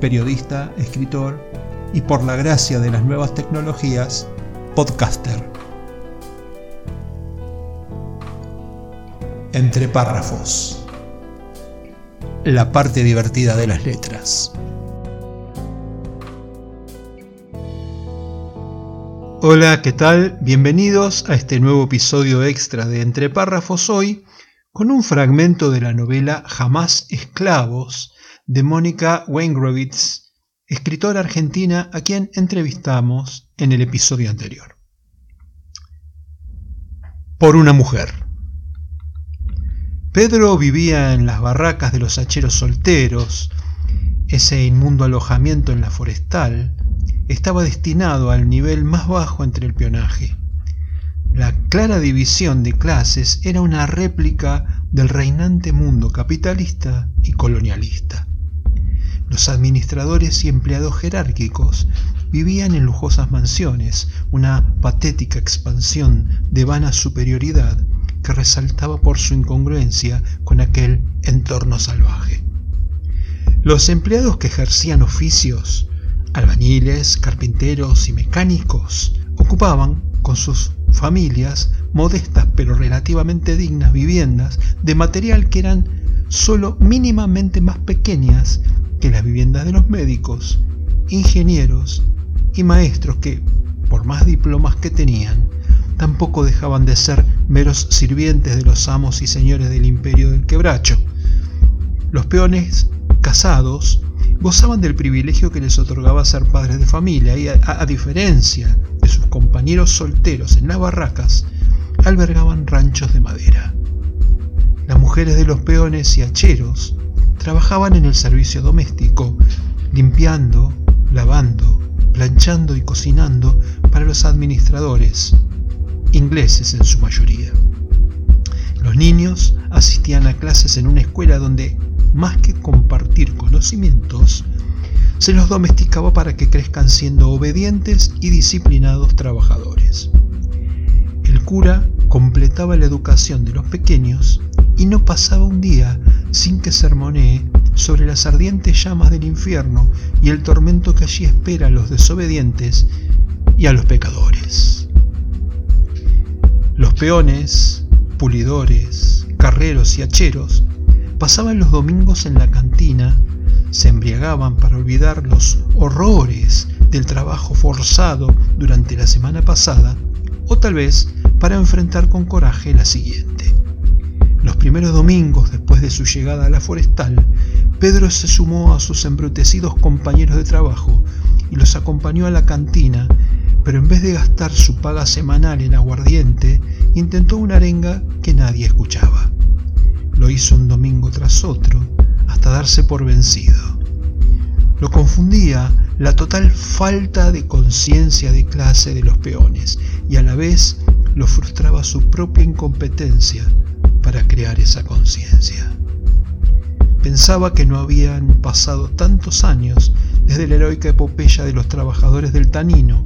periodista, escritor y por la gracia de las nuevas tecnologías, podcaster. Entre párrafos. La parte divertida de las letras. Hola, ¿qué tal? Bienvenidos a este nuevo episodio extra de Entre párrafos hoy con un fragmento de la novela Jamás esclavos de Mónica Weingrowitz, escritora argentina a quien entrevistamos en el episodio anterior. Por una mujer. Pedro vivía en las barracas de los hacheros solteros. Ese inmundo alojamiento en la forestal estaba destinado al nivel más bajo entre el peonaje. La clara división de clases era una réplica del reinante mundo capitalista y colonialista. Los administradores y empleados jerárquicos vivían en lujosas mansiones, una patética expansión de vana superioridad que resaltaba por su incongruencia con aquel entorno salvaje. Los empleados que ejercían oficios, albañiles, carpinteros y mecánicos, ocupaban con sus familias modestas pero relativamente dignas viviendas de material que eran sólo mínimamente más pequeñas que las viviendas de los médicos, ingenieros y maestros que, por más diplomas que tenían, tampoco dejaban de ser meros sirvientes de los amos y señores del imperio del quebracho. Los peones casados gozaban del privilegio que les otorgaba ser padres de familia y, a, a, diferencia de sus compañeros solteros en las barracas, albergaban ranchos de madera. Las mujeres de los peones y hacheros trabajaban en el servicio doméstico, limpiando, lavando, planchando y cocinando para los administradores, ingleses en su mayoría. Los niños asistían a clases en una escuela donde, más que compartir conocimientos, se los domesticaba para que crezcan siendo obedientes y disciplinados trabajadores. El cura completaba la educación de los pequeños y no pasaba un día sin que sermonee sobre las ardientes llamas del infierno y el tormento que allí espera a los desobedientes y a los pecadores. Los peones, pulidores, carreros y hacheros pasaban los domingos en la cantina, se embriagaban para olvidar los horrores del trabajo forzado durante la semana pasada, o tal vez para enfrentar con coraje la siguiente. Los primeros domingos después de su llegada a la forestal, Pedro se sumó a sus embrutecidos compañeros de trabajo y los acompañó a la cantina, pero en vez de gastar su paga semanal en aguardiente, intentó una arenga que nadie escuchaba. Lo hizo un domingo tras otro, hasta darse por vencido. Lo confundía la total falta de conciencia de clase de los peones y a la vez lo frustraba su propia incompetencia para crear esa conciencia. Pensaba que no habían pasado tantos años desde la heroica epopeya de los trabajadores del Tanino,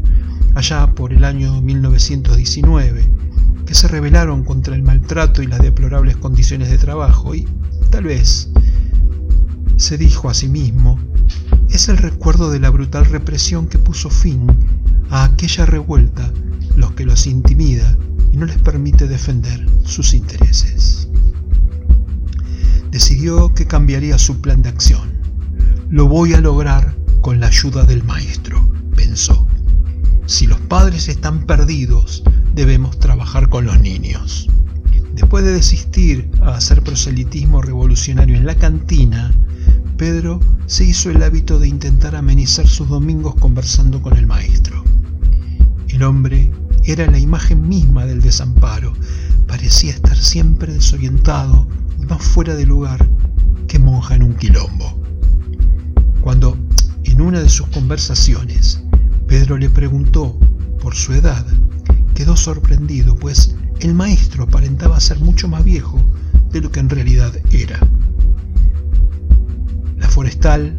allá por el año 1919, que se rebelaron contra el maltrato y las deplorables condiciones de trabajo y, tal vez, se dijo a sí mismo, es el recuerdo de la brutal represión que puso fin a aquella revuelta los que los intimida y no les permite defender sus intereses. Decidió que cambiaría su plan de acción. Lo voy a lograr con la ayuda del maestro, pensó. Si los padres están perdidos, debemos trabajar con los niños. Después de desistir a hacer proselitismo revolucionario en la cantina, Pedro se hizo el hábito de intentar amenizar sus domingos conversando con el maestro. El hombre era la imagen misma del desamparo. Parecía estar siempre desorientado y más fuera de lugar que monja en un quilombo. Cuando En una de sus conversaciones, Pedro le preguntó por su edad. Quedó sorprendido, pues el maestro aparentaba ser mucho más viejo de lo que en realidad era. La forestal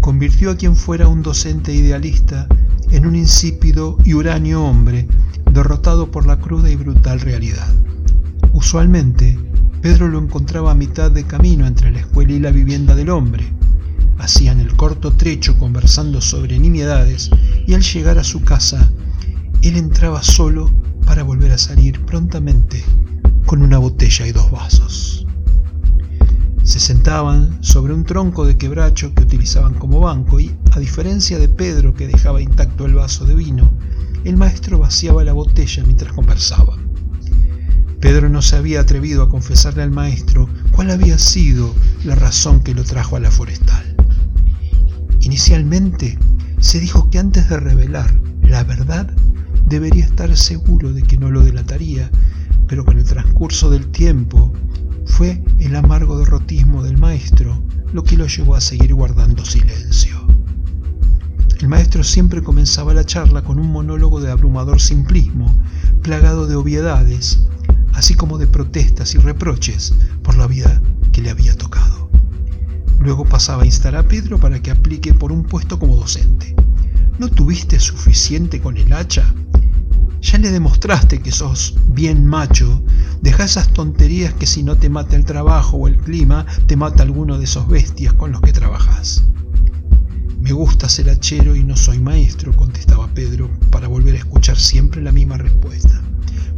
convirtió a quien fuera un docente idealista en un insípido y uranio hombre derrotado por la cruda y brutal realidad. Usualmente, Pedro lo encontraba a mitad de camino entre la escuela y la vivienda del hombre. Hacían el corto trecho conversando sobre nimiedades y al llegar a su casa, él entraba solo para volver a salir prontamente con una botella y dos vasos. Se sentaban sobre un tronco de quebracho que utilizaban como banco y, a diferencia de Pedro que dejaba intacto el vaso de vino, el maestro vaciaba la botella mientras conversaba. Pedro no se había atrevido a confesarle al maestro cuál había sido la razón que lo trajo a la forestal. Inicialmente se dijo que antes de revelar la verdad debería estar seguro de que no lo delataría, pero con el transcurso del tiempo fue el amargo derrotismo del maestro lo que lo llevó a seguir guardando silencio. El maestro siempre comenzaba la charla con un monólogo de abrumador simplismo, plagado de obviedades, así como de protestas y reproches por la vida que le había tocado. Luego pasaba a instar a Pedro para que aplique por un puesto como docente. ¿No tuviste suficiente con el hacha? Ya le demostraste que sos bien macho. Deja esas tonterías que si no te mata el trabajo o el clima, te mata alguno de esos bestias con los que trabajas. Me gusta ser hachero y no soy maestro, contestaba Pedro, para volver a escuchar siempre la misma respuesta.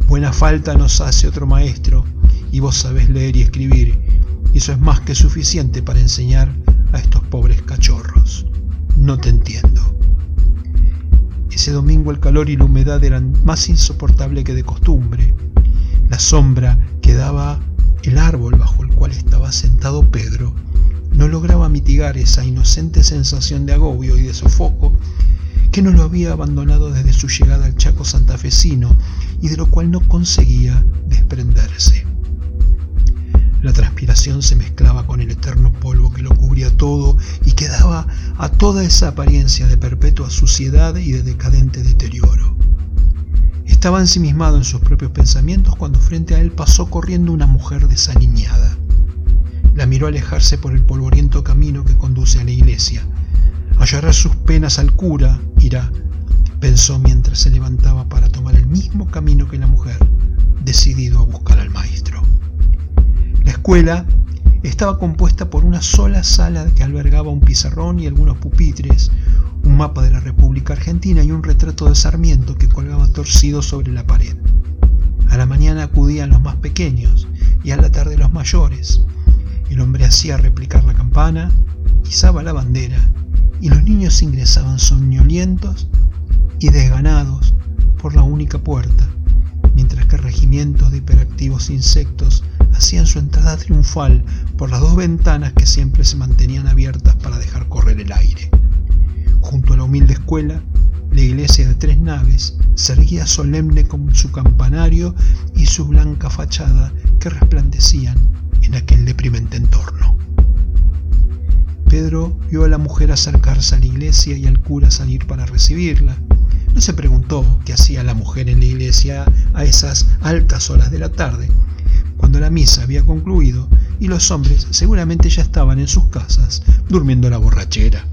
Buena falta nos hace otro maestro, y vos sabés leer y escribir, y eso es más que suficiente para enseñar a estos pobres cachorros. No te entiendo. Ese domingo el calor y la humedad eran más insoportables que de costumbre. La sombra que daba el árbol bajo el cual estaba sentado Pedro no lograba mitigar esa inocente sensación de agobio y de sofoco que no lo había abandonado desde su llegada al Chaco santafesino y de lo cual no conseguía desprenderse. La transpiración se mezclaba con el eterno polvo que lo cubría todo y que daba a toda esa apariencia de perpetua suciedad y de decadente deterioro. Estaba ensimismado en sus propios pensamientos cuando frente a él pasó corriendo una mujer desaliñada. La miró alejarse por el polvoriento camino que conduce a la iglesia. A llorar sus penas al cura, irá, pensó mientras se levantaba para tomar el mismo camino que la mujer, decidido a buscar al maestro. La escuela estaba compuesta por una sola sala que albergaba un pizarrón y algunos pupitres, un mapa de la República Argentina y un retrato de Sarmiento que colgaba torcido sobre la pared. A la mañana acudían los más pequeños y a la tarde los mayores. El hombre hacía replicar la campana, izaba la bandera y los niños ingresaban soñolientos y desganados por la única puerta, mientras que regimientos de hiperactivos insectos hacían su entrada triunfal por las dos ventanas que siempre se mantenían abiertas para dejar correr el aire. Junto a la humilde escuela, la iglesia de tres naves se erguía solemne con su campanario y su blanca fachada que resplandecían en aquel deprimente entorno. Pedro vio a la mujer acercarse a la iglesia y al cura salir para recibirla. No se preguntó qué hacía la mujer en la iglesia a esas altas horas de la tarde, cuando la misa había concluido y los hombres seguramente ya estaban en sus casas durmiendo la borrachera.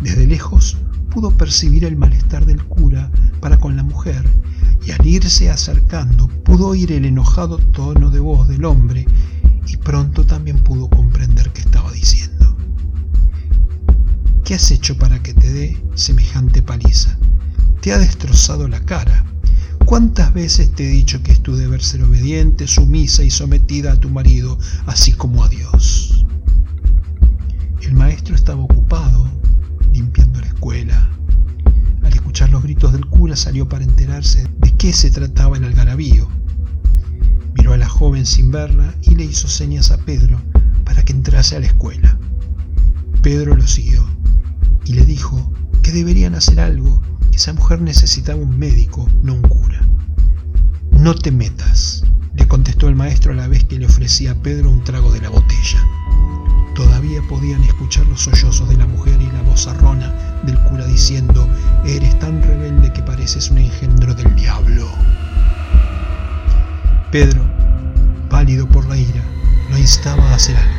Desde lejos pudo percibir el malestar del cura para con la mujer y al irse acercando pudo oír el enojado tono de voz del hombre y pronto también pudo comprender qué estaba diciendo. ¿Qué has hecho para que te dé semejante paliza? Te ha destrozado la cara. ¿Cuántas veces te he dicho que es tu deber ser obediente, sumisa y sometida a tu marido, así como a Dios? El maestro estaba ocupado Al escuchar los gritos del cura salió para enterarse de qué se trataba el algarabío. Miró a la joven sin verla y le hizo señas a Pedro para que entrase a la escuela. Pedro lo siguió y le dijo que deberían hacer algo, que esa mujer necesitaba un médico, no un cura. No te metas, le contestó el maestro a la vez que le ofrecía a Pedro un trago de la botella. Todavía podían escuchar los sollozos de la mujer y la voz arrona del cura diciendo, Eres tan rebelde que pareces un engendro del diablo. Pedro, pálido por la ira, lo instaba a hacer algo.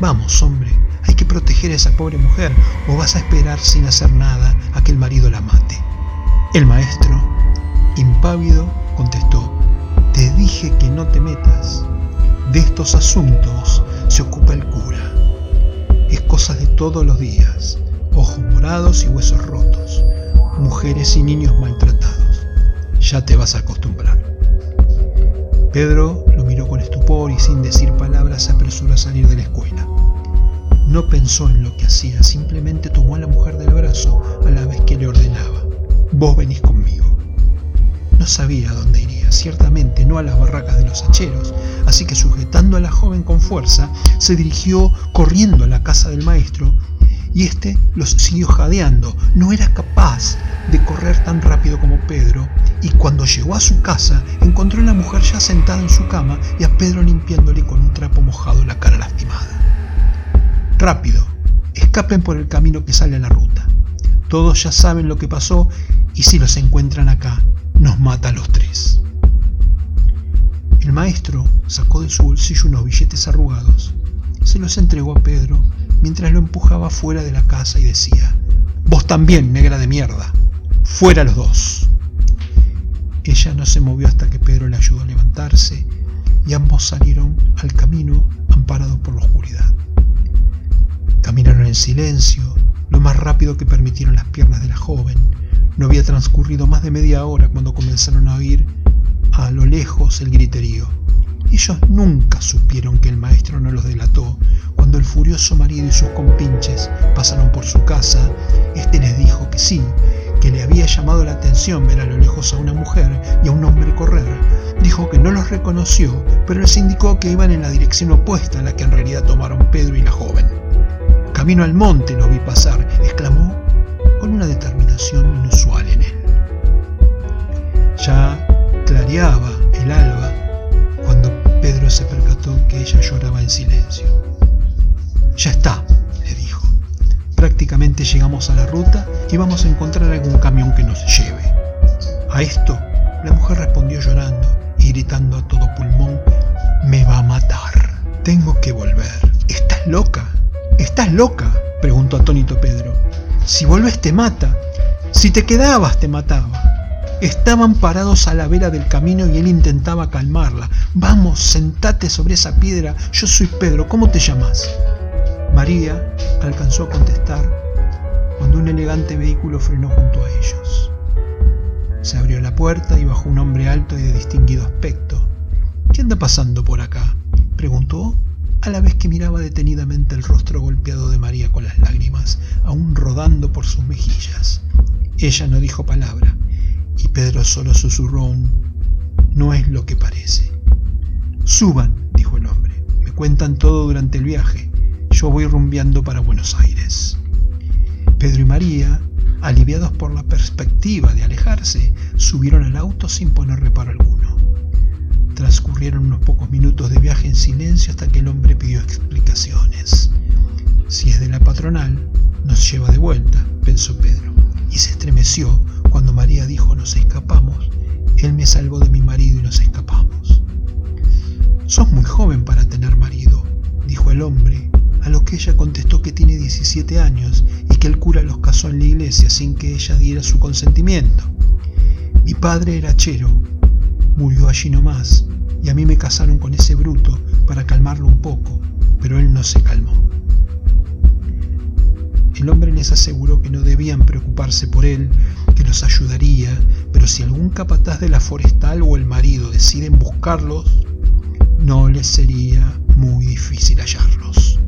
Vamos, hombre, hay que proteger a esa pobre mujer o vas a esperar sin hacer nada a que el marido la mate. El maestro, impávido, contestó, te dije que no te metas. De estos asuntos se ocupa el cura. Es cosa de todos los días. Ojos morados y huesos rotos. Mujeres y niños maltratados. Ya te vas a acostumbrar. Pedro lo miró con estupor y sin decir palabras se apresuró a salir de la escuela. No pensó en lo que hacía, simplemente tomó a la mujer del brazo a la vez que le ordenaba. Vos venís conmigo. No sabía dónde iría, ciertamente no a las barracas de los hacheros, así que sujetando a la joven con fuerza, se dirigió corriendo a la casa del maestro y éste los siguió jadeando. No era capaz de correr tan rápido como Pedro, y cuando llegó a su casa encontró a la mujer ya sentada en su cama y a Pedro limpiándole con un trapo mojado la cara lastimada. Rápido, escapen por el camino que sale a la ruta. Todos ya saben lo que pasó y si los encuentran acá, nos mata a los tres. El maestro sacó de su bolsillo unos billetes arrugados, se los entregó a Pedro mientras lo empujaba fuera de la casa y decía, Vos también, negra de mierda, fuera los dos. Ella no se movió hasta que Pedro le ayudó a levantarse y ambos salieron al camino amparados por la oscuridad. Caminaron en silencio, lo más rápido que permitieron las piernas de la joven. No había transcurrido más de media hora cuando comenzaron a oír a lo lejos el griterío. Ellos nunca supieron que el maestro no los delató. Cuando el furioso marido y sus compinches pasaron por su casa, este les dijo que sí, que le había llamado la atención ver a lo lejos a una mujer y a un hombre correr. Dijo que no los reconoció, pero les indicó que iban en la dirección opuesta a la que en realidad tomaron Pedro y la joven. Camino al monte los vi pasar, exclamó con una determinación inusual en él. Ya clareaba el alba cuando Pedro se percató que ella lloraba en silencio. Ya está, le dijo. Prácticamente llegamos a la ruta y vamos a encontrar algún camión que nos lleve. A esto, la mujer respondió llorando y gritando a todo pulmón, me va a matar. Tengo que volver. ¿Estás loca? ¿Estás loca? preguntó atónito Pedro. Si vuelves te mata. Si te quedabas te mataba. Estaban parados a la vera del camino y él intentaba calmarla. Vamos, sentate sobre esa piedra. Yo soy Pedro. ¿Cómo te llamas? María alcanzó a contestar cuando un elegante vehículo frenó junto a ellos. Se abrió la puerta y bajó un hombre alto y de distinguido aspecto. ¿Qué anda pasando por acá? preguntó a la vez que miraba detenidamente el rostro golpeado de María con las lágrimas aún rodando por sus mejillas. Ella no dijo palabra, y Pedro solo susurró un no es lo que parece. Suban, dijo el hombre, me cuentan todo durante el viaje, yo voy rumbeando para Buenos Aires. Pedro y María, aliviados por la perspectiva de alejarse, subieron al auto sin poner reparo alguno. Transcurrieron unos pocos minutos de viaje en silencio hasta que el hombre pidió explicaciones. Si es de la patronal, nos lleva de vuelta, pensó Pedro, y se estremeció cuando María dijo nos escapamos. Él me salvó de mi marido y nos escapamos. Sos muy joven para tener marido, dijo el hombre, a lo que ella contestó que tiene 17 años y que el cura los casó en la iglesia sin que ella diera su consentimiento. Mi padre era chero, Murió allí nomás, y a mí me casaron con ese bruto para calmarlo un poco, pero él no se calmó. El hombre les aseguró que no debían preocuparse por él, que los ayudaría, pero si algún capataz de la forestal o el marido deciden buscarlos, no les sería muy difícil hallarlos.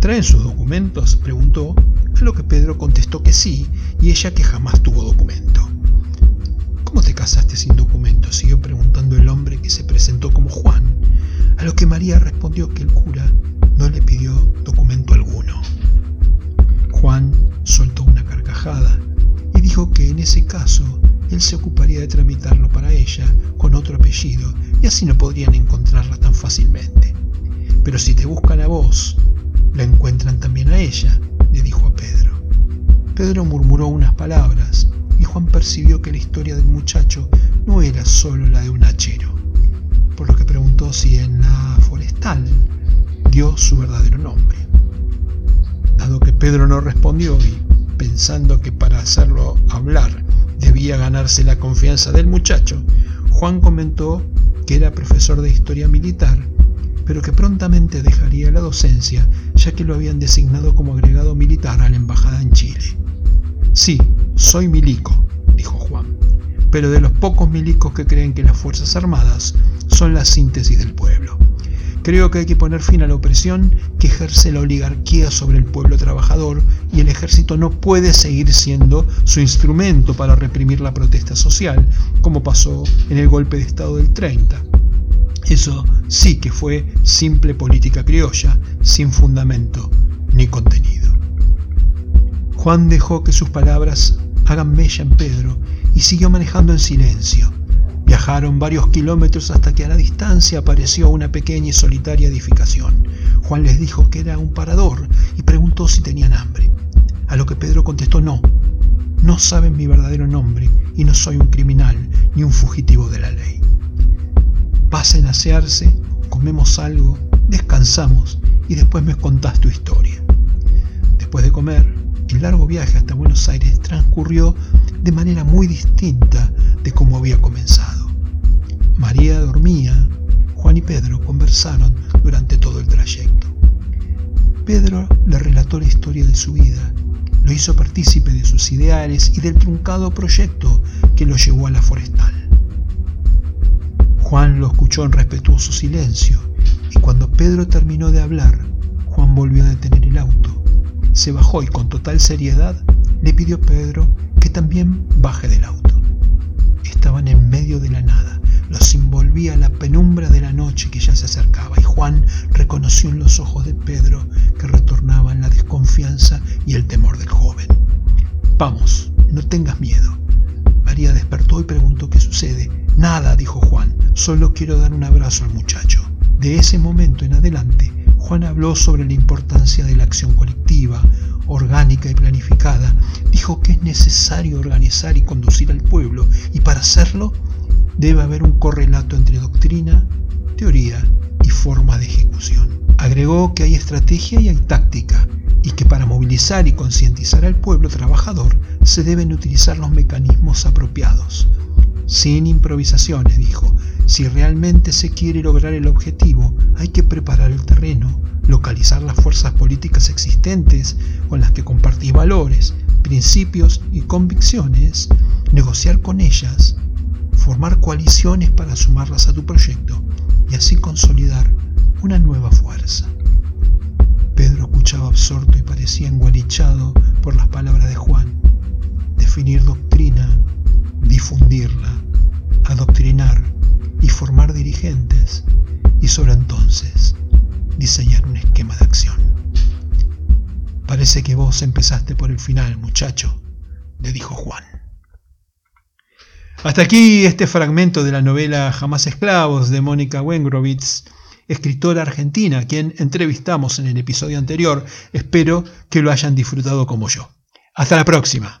¿Traen sus documentos? preguntó, a lo que Pedro contestó que sí, y ella que jamás tuvo documento. ¿Cómo te casaste sin documento? siguió preguntando el hombre que se presentó como Juan, a lo que María respondió que el cura no le pidió documento alguno. Juan soltó una carcajada y dijo que en ese caso él se ocuparía de tramitarlo para ella con otro apellido y así no podrían encontrarla tan fácilmente. Pero si te buscan a vos, la encuentran también a ella, le dijo a Pedro. Pedro murmuró unas palabras y Juan percibió que la historia del muchacho no era solo la de un hachero, por lo que preguntó si en la forestal dio su verdadero nombre. Dado que Pedro no respondió y pensando que para hacerlo hablar debía ganarse la confianza del muchacho, Juan comentó que era profesor de historia militar, pero que prontamente dejaría la docencia ya que lo habían designado como agregado militar a la embajada en Chile. Sí, soy milico, dijo Juan, pero de los pocos milicos que creen que las Fuerzas Armadas son la síntesis del pueblo. Creo que hay que poner fin a la opresión que ejerce la oligarquía sobre el pueblo trabajador y el ejército no puede seguir siendo su instrumento para reprimir la protesta social, como pasó en el golpe de Estado del 30. Eso sí que fue simple política criolla, sin fundamento ni contenido. Juan dejó que sus palabras hagan mella en Pedro y siguió manejando en silencio, Viajaron varios kilómetros hasta que a la distancia apareció una pequeña y solitaria edificación. Juan les dijo que era un parador y preguntó si tenían hambre. A lo que Pedro contestó no. No saben mi verdadero nombre y no soy un criminal ni un fugitivo de la ley. Pasen a asearse, comemos algo, descansamos y después me contás tu historia. Después de comer, el largo viaje hasta Buenos Aires transcurrió de manera muy distinta de como había comenzado. María dormía, Juan y Pedro conversaron durante todo el trayecto. Pedro le relató la historia de su vida, lo hizo partícipe de sus ideales y del truncado proyecto que lo llevó a la forestal. Juan lo escuchó en respetuoso silencio y cuando Pedro terminó de hablar, Juan volvió a detener el auto, se bajó y con total seriedad le pidió a Pedro que también baje del auto. Estaban en medio de la nada los envolvía la penumbra de la noche que ya se acercaba, y Juan reconoció en los ojos de Pedro que retornaban la desconfianza y el temor del joven. Vamos, no tengas miedo. María despertó y preguntó qué sucede. Nada, dijo Juan, solo quiero dar un abrazo al muchacho. De ese momento en adelante, Juan habló sobre la importancia de la acción colectiva, orgánica y planificada. Dijo que es necesario organizar y conducir al pueblo, y para hacerlo debe haber un correlato entre doctrina, teoría y forma de ejecución. Agregó que hay estrategia y hay táctica, y que para movilizar y concientizar al pueblo trabajador se deben utilizar los mecanismos apropiados. Sin improvisaciones, dijo, si realmente se quiere lograr el objetivo, hay que preparar el terreno, localizar las fuerzas políticas existentes con las que compartís valores, principios y convicciones, negociar con ellas, formar coaliciones para sumarlas a tu proyecto y así consolidar una nueva fuerza. Pedro escuchaba absorto y parecía engualichado por las palabras de Juan. Definir doctrina, difundirla, adoctrinar y formar dirigentes y sobre entonces diseñar un esquema de acción. Parece que vos empezaste por el final, muchacho, le dijo Juan. Hasta aquí este fragmento de la novela Jamás Esclavos de Mónica Wengrowitz, escritora argentina, quien entrevistamos en el episodio anterior. Espero que lo hayan disfrutado como yo. Hasta la próxima.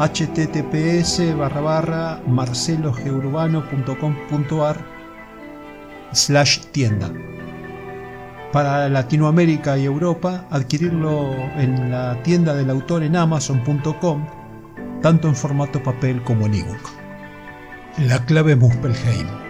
https barra barra marcelogeurbano.com.ar slash tienda. para Latinoamérica y Europa, adquirirlo en la tienda del autor en amazon.com, tanto en formato papel como en ebook. La clave Muspelheim.